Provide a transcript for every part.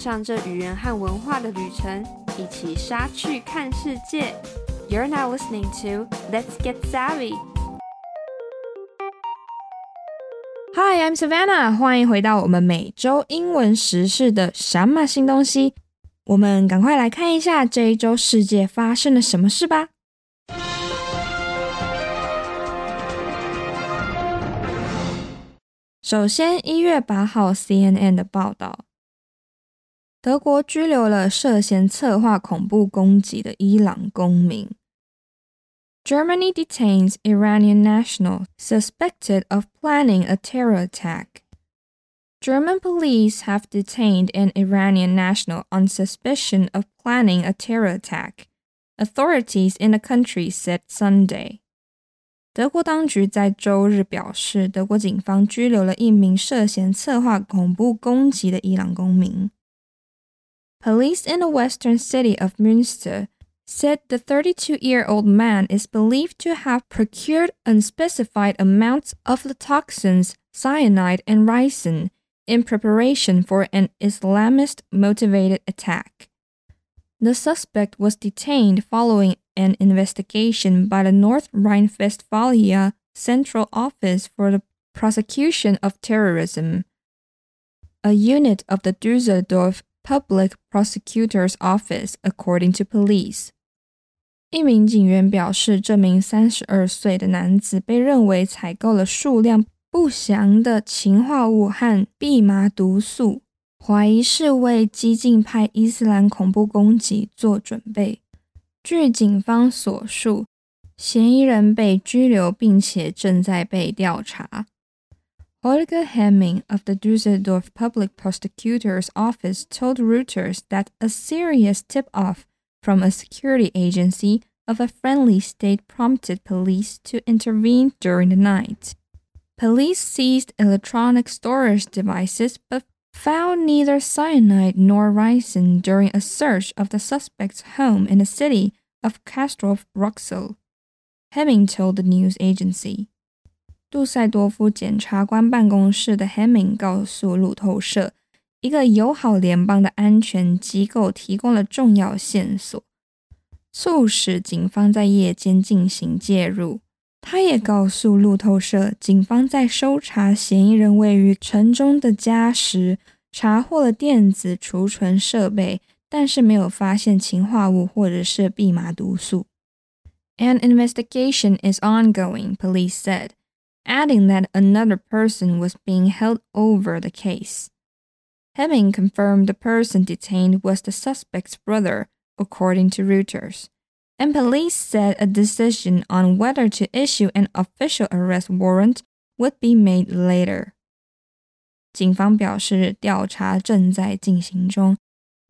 上这语言和文化的旅程，一起杀去看世界。You're now listening to Let's Get Savvy. Hi, I'm Savannah，欢迎回到我们每周英文时事的什么新东西。我们赶快来看一下这一周世界发生了什么事吧。首先，一月八号，CNN 的报道，德国拘留了涉嫌策划恐怖攻击的伊朗公民。Germany detains Iranian national suspected of planning a terror attack. German police have detained an Iranian national on suspicion of planning a terror attack, authorities in the country said Sunday. 德国当局在周日表示，德国警方拘留了一名涉嫌策划恐怖攻击的伊朗公民。 Police in the western city of Münster said the 32 year old man is believed to have procured unspecified amounts of the toxins cyanide and ricin in preparation for an Islamist motivated attack. The suspect was detained following an investigation by the North Rhine Westphalia Central Office for the Prosecution of Terrorism, a unit of the Dusseldorf Public Prosecutor's Office, according to police. 一名警员表示，这名三十二岁的男子被认为采购了数量不详的氰化物和蓖麻毒素，怀疑是为激进派伊斯兰恐怖攻击做准备。据警方所述，嫌疑人被拘留，并且正在被调查。Holger Hemming of the Dusseldorf Public Prosecutor's Office told Reuters that a serious tip-off from a security agency of a friendly state prompted police to intervene during the night. Police seized electronic storage devices but found neither cyanide nor ricin during a search of the suspect's home in the city of Castrop Rauxel. Hemming told the news agency. 杜塞多夫检察官办公室的 Hemming 告诉路透社，一个友好联邦的安全机构提供了重要线索，促使警方在夜间进行介入。他也告诉路透社，警方在搜查嫌疑人位于城中的家时，查获了电子储存设备，但是没有发现氰化物或者是蓖麻毒素。An investigation is ongoing, police said, adding that another person was being held over the case. Hemming confirmed the person detained was the suspect's brother, according to Reuters, and police said a decision on whether to issue an official arrest warrant would be made later. 警方表示，调查正在进行中，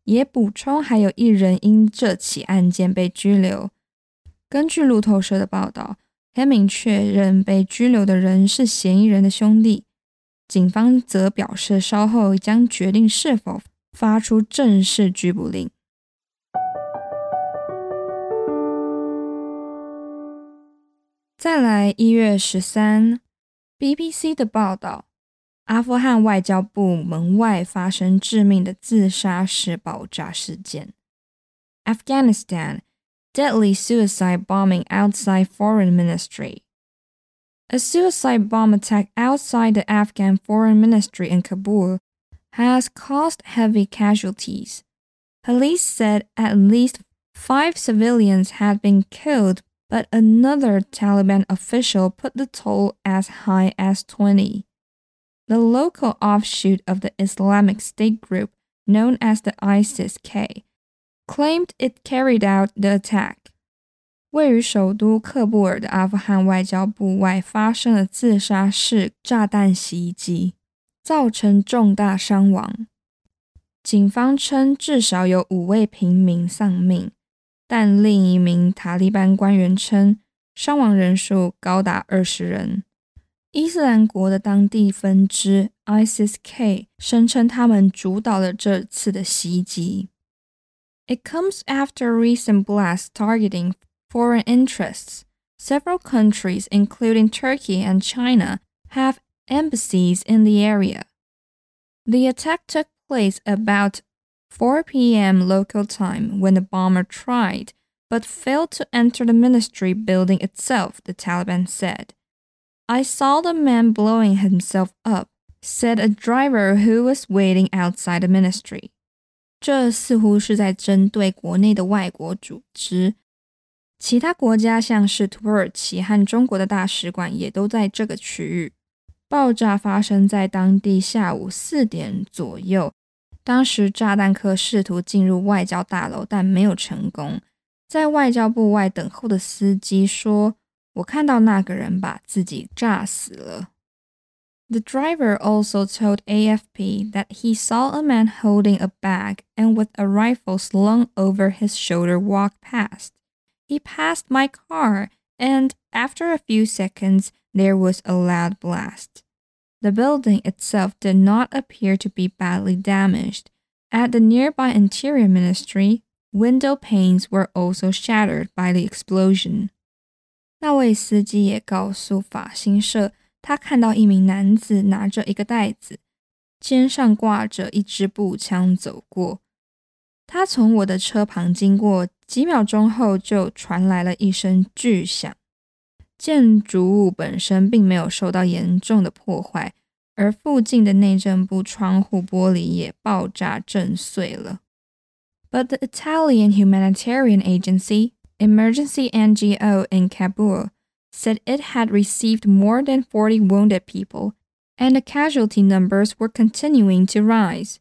也补充还有一人因这起案件被拘留。根据路透社的报道 ，Hemming 确认被拘留的人是嫌疑人的兄弟。警方则表示，稍后将决定是否发出正式拘捕令。再来，一月十三，BBC 的报道：阿富汗外交部门外发生致命的自杀式爆炸事件。Afghanistan deadly suicide bombing outside foreign ministry. A suicide bomb attack outside the Afghan Foreign Ministry in Kabul has caused heavy casualties. Police said at least five civilians had been killed, but another Taliban official put the toll as high as 20. The local offshoot of the Islamic State group, known as the ISIS K, claimed it carried out the attack. 位于首都喀布尔的阿富汗外交部外发生了自杀式炸弹袭击，造成重大伤亡。警方称至少有五位平民丧命，但另一名塔利班官员称伤亡人数高达二十人。伊斯兰国的当地分支 ISIS-K 声称他们主导了这次的袭击。It comes after recent blasts targeting foreign interests. Several countries, including Turkey and China, have embassies in the area. The attack took place about 4 p.m. local time when the bomber tried but failed to enter the ministry building itself, the Taliban said. I saw the man blowing himself up, said a driver who was waiting outside the ministry. 这似乎是在针对国内的外国组织。其他国家像是土耳其和中国的大使馆也都在这个区域。爆炸发生在当地下午四点左右。当时炸弹客试图进入外交大楼，但没有成功。在外交部外等候的司机说：“我看到那个人把自己炸死了。” The driver also told AFP that he saw a man holding a bag and with a rifle slung over his shoulder walk past. He passed my car, and after a few seconds, there was a loud blast. The building itself did not appear to be badly damaged. At the nearby Interior Ministry, Window panes were also shattered by the explosion. 那位司机也告诉法新社， 他看到一名男子拿着一个袋子，肩上挂着一支步枪走过。他从我的车旁经过，几秒钟后就传来了一声巨响。建筑物本身并没有受到严重的破坏，而附近的内政部窗户玻璃也爆炸震碎了。but the Italian humanitarian agency, Emergency NGO in Kabul, said it had received more than 40 wounded people, and the casualty numbers were continuing to rise.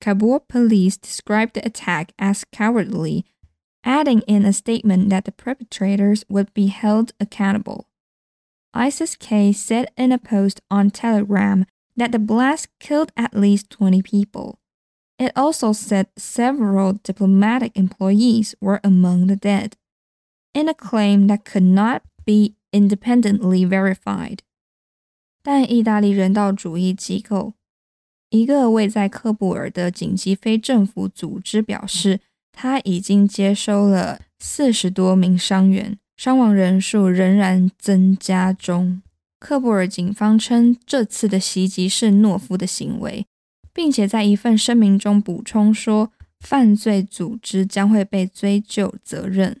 Kabul police described the attack as cowardly, adding in a statement that the perpetrators would be held accountable. ISIS K said in a post on Telegram that the blast killed at least 20 people. It also said several diplomatic employees were among the dead, in a claim that could not be independently verified. 但意大利人道主义机构一个位在克布尔的紧急非政府组织表示，他已经接收了四十多名伤员，伤亡人数仍然增加中。克布尔警方称，这次的袭击是懦夫的行为，并且在一份声明中补充说，犯罪组织将会被追究责任。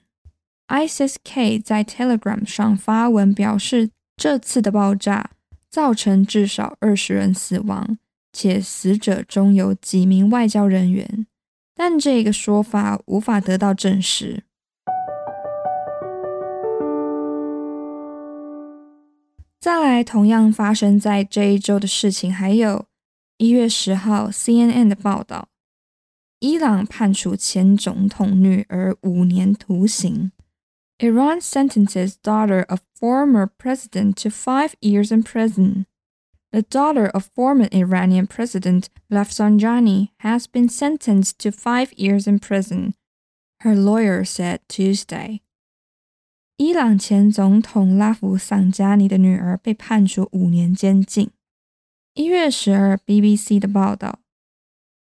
ISIS-K 在 Telegram 上发文表示，这次的爆炸造成至少二十人死亡，且死者中有几名外交人员，但这个说法无法得到证实。再来，同样发生在这一周的事情还有。一月十号，CNN 的报道：伊朗判处前总统女儿五年徒刑。Iran sentences daughter of former president to five years in prison. The daughter of former Iranian president Rafsanjani has been sentenced to five years in prison, her lawyer said Tuesday. 伊朗前总统拉夫桑加尼的女儿被判处五年监禁。一月十二，BBC 的报道：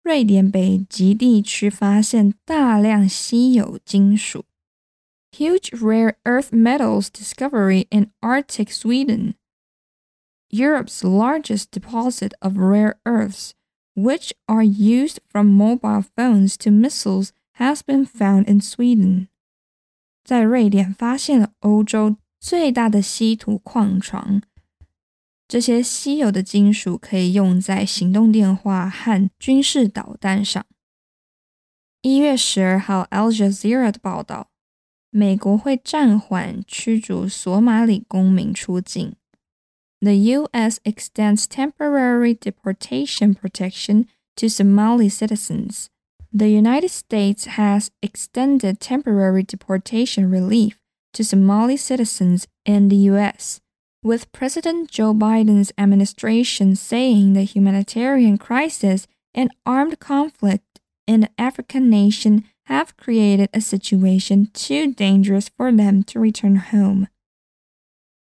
瑞典北极地区发现大量稀有金属 ，huge rare earth metals discovery in Arctic Sweden. Europe's largest deposit of rare earths, which are used from mobile phones to missiles, has been found in Sweden. 在瑞典发现了欧洲最大的稀土矿床。这些稀有的金属可以用在行动电话和军事导弹上。一月十二号，Al Jazeera 的报道， 美国会暂缓驱逐索马里公民出境。The U.S. extends temporary deportation protection to Somali citizens. The United States has extended temporary deportation relief to Somali citizens in the U.S with President Joe Biden's administration saying the humanitarian crisis and armed conflict in the African nation have created a situation too dangerous for them to return home.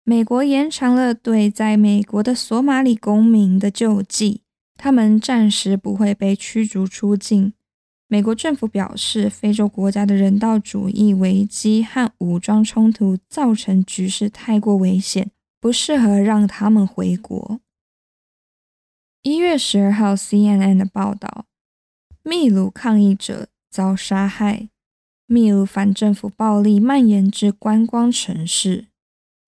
美国延长了对在美国的索马里公民的救济，他们暂时不会被驱逐出境。美国政府表示，非洲国家的人道主义危机和武装冲突造成局势太过危险，不适合让他们回国。一月十二号，CNN 的报道秘鲁抗议者遭杀害。秘鲁反政府暴力蔓延至观光城市。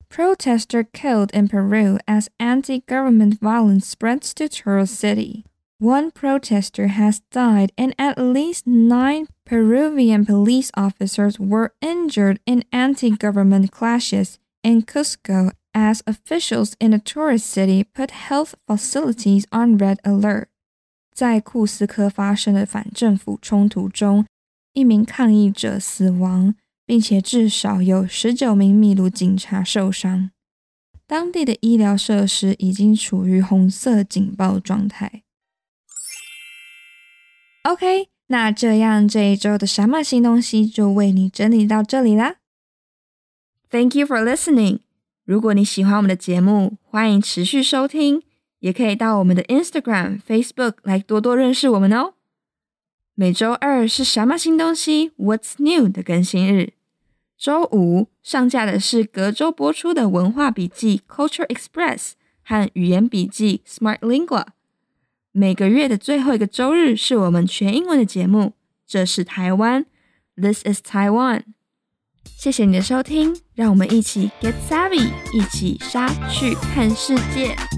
Protester killed in Peru as anti-government violence spreads to tourist city. One protester has died and at least nine Peruvian police officers were injured in anti-government clashes in Cusco as officials in the tourist city put health facilities on red alert. 在库斯科发生的反政府冲突中，一名抗议者死亡，并且至少有十九名秘鲁警察受伤。当地的医疗设施已经处于红色警报状态。OK，那这样这一周的什么新东西就为你整理到这里啦。Thank you for listening。如果你喜欢我们的节目，欢迎持续收听，也可以到我们的 Instagram、Facebook 来多多认识我们哦。每周二是什么新东西 What's New 的更新日，周五上架的是隔周播出的文化笔记 Culture Express 和语言笔记 Smart Lingua。每个月的最后一个周日是我们全英文的节目。这是台湾，This is Taiwan。谢谢你的收听，让我们一起 get savvy，一起杀去看世界。